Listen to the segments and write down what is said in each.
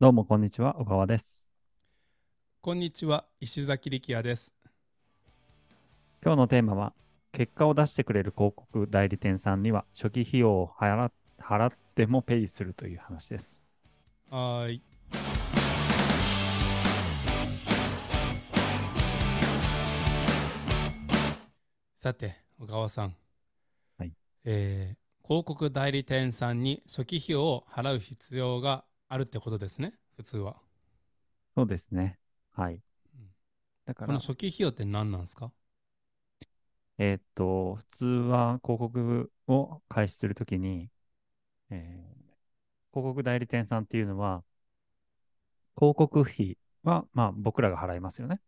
どうもこんにちは、小川です。こんにちは、石崎力也です。今日のテーマは、結果を出してくれる広告代理店さんには初期費用を払払ってもペイするという話です。はーい。さて、小川さん。はいえー広告代理店さんに初期費用を払う必要があるってことですね、普通は。そうですね。はいうん。だからこの、初期費用って何なんですか？えーっと、普通は広告を開始するときに、えー広告代理店さんっていうのは、広告費は、まあ、僕らが払いますよね。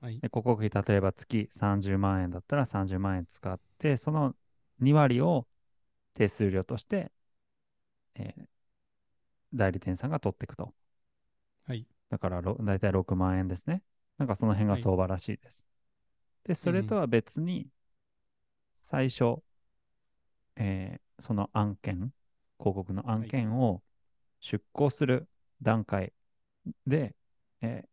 はい。で広告費、例えば月30万円だったら30万円使って、その2割を手数料として、えー代理店さんが取っていくと。はい。だからろ、だいたい6万円ですね。なんかその辺がはい相場らしいです。で、それとは別に、最初、えーその案件、広告の案件を出稿する段階で、えー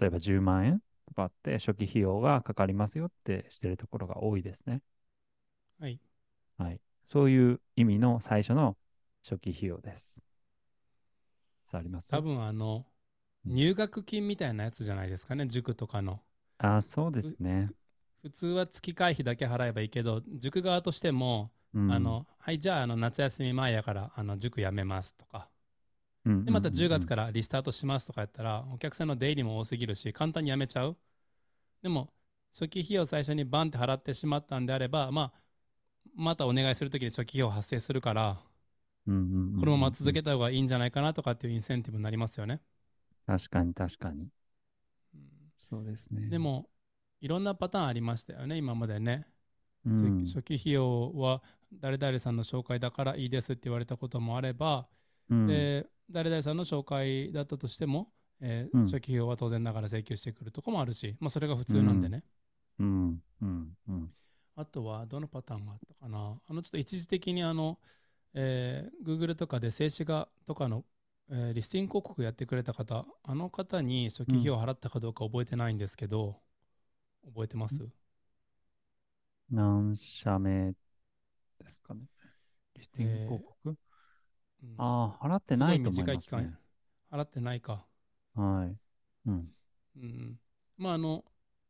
例えば10万円とかあって初期費用がかかりますよってしてるところが多いですね。はい。はい。そういう意味の最初の初期費用です。さあ、あります？多分あの、入学金みたいなやつじゃないですかね、塾とかの。あ、そうですね。普通は月会費だけ払えばいいけど、塾側としても、うんあの、はい、じゃあ、あの夏休み前やから、あの塾辞めますとか、うんで、また10月ら。からリスタートしますとかやったら、お客さんの出入りも多すぎるし、簡単に辞めちゃう。でも、初期費用最初にバンって払ってしまったんであれば、まあ、またお願いするときに初期費用発生するから、うんうんうんうんこのまま続けた方がいいんじゃないかなとかっていうインセンティブになりますよね。確かに確かに。そうですね。で、も、いろんなパターンありましたよね、今までね。うん、初期費用は誰々さんの紹介だからいいですって言われたこともあれば、うん、で誰々さんの紹介だったとしても、えーうん初期費用は当然ながら請求してくるとこもあるし、まあ、それが普通なんでね、うん、うん、うん。あとはどのパターンがあったかなあのちょっと一時的にあの、えー Google とかで静止画とかの、えーリスティング広告やってくれた方あの方に初期費用を払ったかどうか覚えてないんですけど、覚えてます？何社目ですかね？リスティング広告、うんああ、払ってないと思いすごい短い期ます、ね間。払ってないかはい。うん。うんうんまああの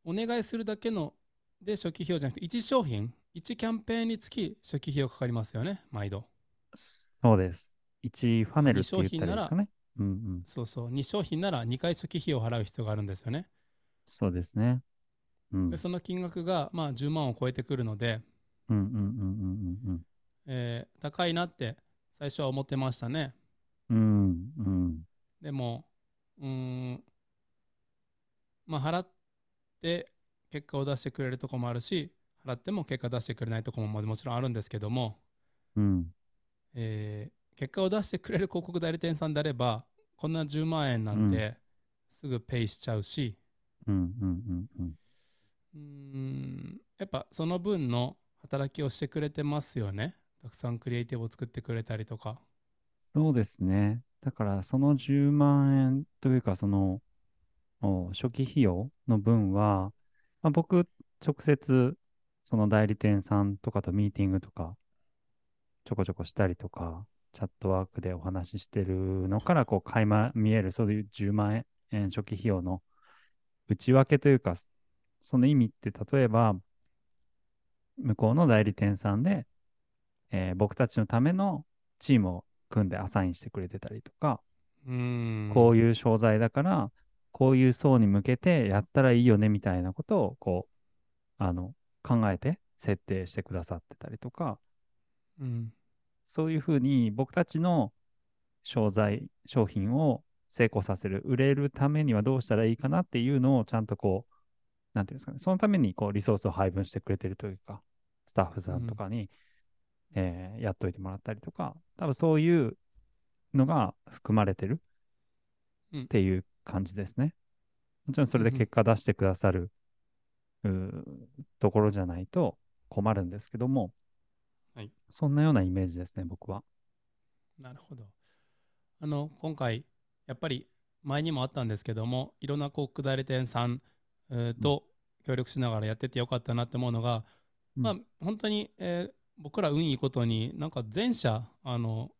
お願いするだけので初期費用じゃなくて1商品1キャンペーンにつき初期費用かかりますよね毎度そうです。1ファネルって言ったらですかね。うんうん。そうそう2商品なら2回初期費用を払う必要があるんですよねそうですね。うん。でその金額がまあ10万を超えてくるので、高いなって最初は思ってましたねうんうん。でもうーんまあ払って結果を出してくれるとこもあるし払っても結果出してくれないとこももちろんあるんですけどもうん。えー結果を出してくれる広告代理店さんであればこんな10万円なんてすぐペイしちゃうし、うんうんうんうん。うーん。やっぱその分の働きをしてくれてますよね。たくさんクリエイティブを作ってくれたりとか。そうですね。だから、その10万円というか、その、お初期費用の分は、まあ、僕、直接、その代理店さんとかとミーティングとか、ちょこちょこしたりとか、チャットワークでお話ししてるのから、こう、垣間見える、そういう10万円初期費用の内訳というか、その意味って、例えば、向こうの代理店さんで、えー僕たちのためのチームを組んでアサインしてくれてたりとか、うこういう商材だから、こういう層に向けてやったらいいよねみたいなことを、こう、あの、考えて設定してくださってたりとか、うんそういうふうに僕たちの商材、商品を成功させる、売れるためにはどうしたらいいかなっていうのをちゃんとこう、なんていうんですかね、そのためにこうリソースを配分してくれてるというか、スタッフさんとかに、えーやっといてもらったりとか、多分そういうのが含まれてるうんっていう感じですね。もちろんそれで結果出してくださる、うーところじゃないと困るんですけども、はいそんなようなイメージですね、僕は。なるほど。あの、今回、やっぱり前にもあったんですけどもいろんな広告代理店さん、えーと協力しながらやっててよかったなって思うのが、うんまあ本当に、えー僕ら運いいことになんか全社あの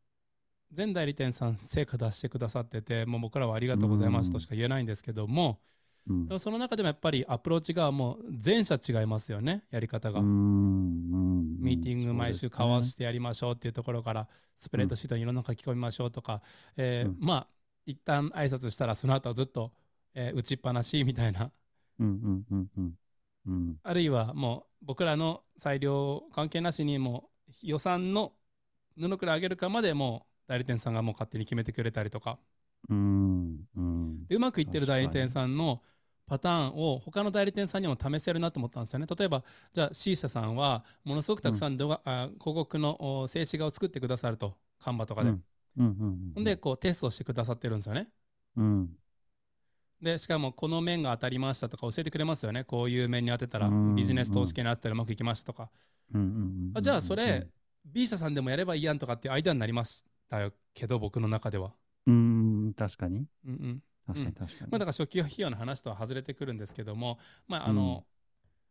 全代理店さん成果出してくださっててもう僕らはありがとうございますとしか言えないんですけども、うん。その中でもやっぱりアプローチがもう全社違いますよねやり方が。ミーティング毎週交わししてやりましょうっていうところからスプレッドシートにいろんな書き込みましょうとか、えーうん。まあ一旦挨拶したらその後はずっと、えー打ちっぱなしみたいな。あるいはもう僕らの裁量関係なしにもう予算の布くらい上げるかまでもう代理店さんがもう勝手に決めてくれたりとか。うんうん。でうまくいってる代理店さんのパターンを他の代理店さんにも試せるなと思ったんですよね。例えばじゃあ C 社さんはものすごくたくさん動画、あ広告のお静止画を作ってくださるとカンバとかで。うんうんうんほんでこうテストしてくださってるんですよね。うんでしかもこの面が当たりましたとか教えてくれますよね。こういう面に当てたらうんビジネス投資系に当てたらうまくいきましたとか。うんうんうんあじゃあそれ B 社さんでもやればいいやんとかっていうアイデアになりましたよけど僕の中では。うん確かにうんうん確かに確かに。まあ、だから初期費用の話とは外れてくるんですけども、まああの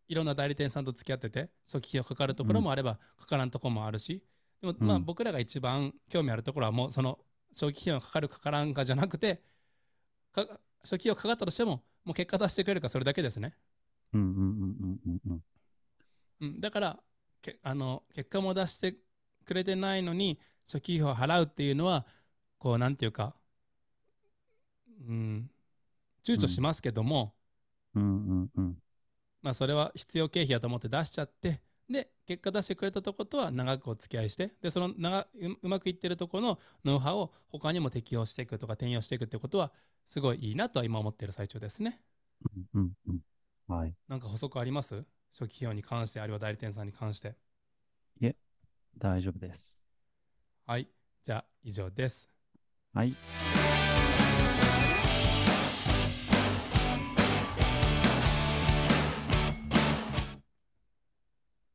いろんな代理店さんと付き合ってて初期費用かかるところもあればかからんところもあるしでもまあうん僕らが一番興味あるところはもうその初期費用がかかるかからんかじゃなくてか初期費用かかったとしてももう結果出してくれるかそれだけですね。うんうんうんうんうんうん。うん、だからけあの結果も出してくれてないのに初期費用を払うっていうのはこうなんていうか、うん、躊躇しますけども、うん。うん。うん。まあそれは必要経費やと思って出しちゃってで結果出してくれたとことは長くお付き合いしてでその長ううまくいってるとこのノウハウを他にも適用していくとか転用していくってことはすごいいいなとは今思ってる最中ですね。うん。うん。はい。なんか補足あります？初期費用に関してあるいは代理店さんに関して。大丈夫です。はい。じゃあ以上です。はい